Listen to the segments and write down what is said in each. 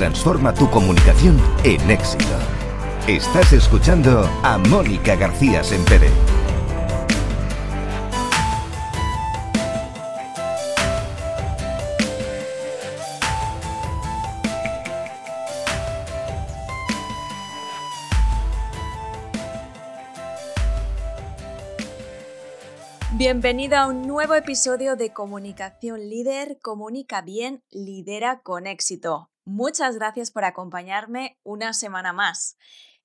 Transforma tu comunicación en éxito. Estás escuchando a Mónica García Sempere. Bienvenido a un nuevo episodio de Comunicación Líder, Comunica bien, lidera con éxito. Muchas gracias por acompañarme una semana más.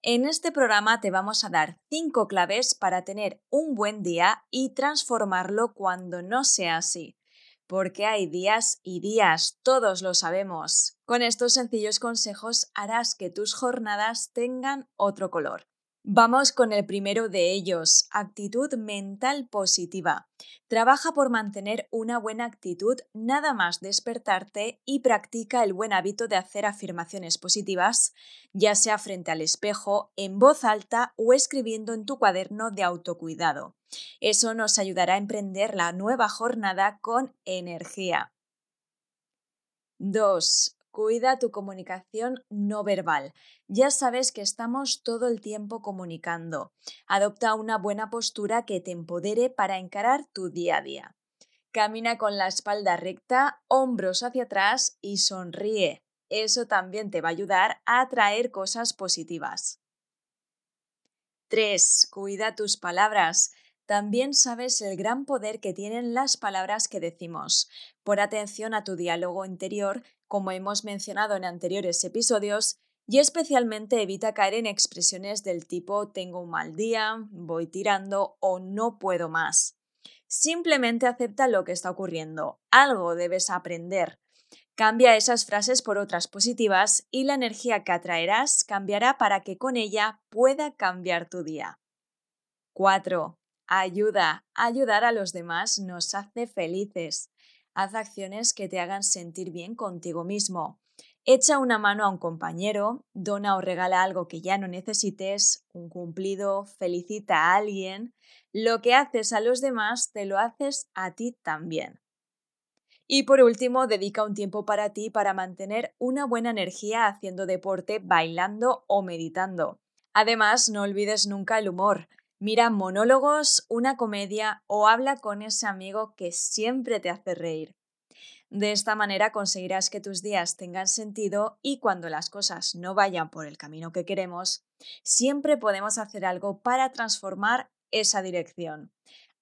En este programa te vamos a dar cinco claves para tener un buen día y transformarlo cuando no sea así. Porque hay días y días, todos lo sabemos. Con estos sencillos consejos harás que tus jornadas tengan otro color. Vamos con el primero de ellos, actitud mental positiva. Trabaja por mantener una buena actitud nada más despertarte y practica el buen hábito de hacer afirmaciones positivas, ya sea frente al espejo, en voz alta o escribiendo en tu cuaderno de autocuidado. Eso nos ayudará a emprender la nueva jornada con energía. 2. Cuida tu comunicación no verbal. Ya sabes que estamos todo el tiempo comunicando. Adopta una buena postura que te empodere para encarar tu día a día. Camina con la espalda recta, hombros hacia atrás y sonríe. Eso también te va a ayudar a atraer cosas positivas. 3. Cuida tus palabras. También sabes el gran poder que tienen las palabras que decimos. Por atención a tu diálogo interior, como hemos mencionado en anteriores episodios, y especialmente evita caer en expresiones del tipo tengo un mal día, voy tirando o no puedo más. Simplemente acepta lo que está ocurriendo. Algo debes aprender. Cambia esas frases por otras positivas y la energía que atraerás cambiará para que con ella pueda cambiar tu día. 4. Ayuda. Ayudar a los demás nos hace felices. Haz acciones que te hagan sentir bien contigo mismo. Echa una mano a un compañero, dona o regala algo que ya no necesites, un cumplido, felicita a alguien. Lo que haces a los demás te lo haces a ti también. Y por último, dedica un tiempo para ti para mantener una buena energía haciendo deporte, bailando o meditando. Además, no olvides nunca el humor. Mira monólogos, una comedia o habla con ese amigo que siempre te hace reír. De esta manera conseguirás que tus días tengan sentido y cuando las cosas no vayan por el camino que queremos, siempre podemos hacer algo para transformar esa dirección.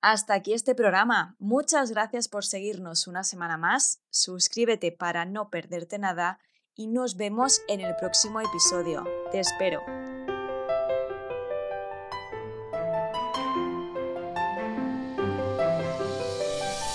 Hasta aquí este programa. Muchas gracias por seguirnos una semana más. Suscríbete para no perderte nada y nos vemos en el próximo episodio. Te espero.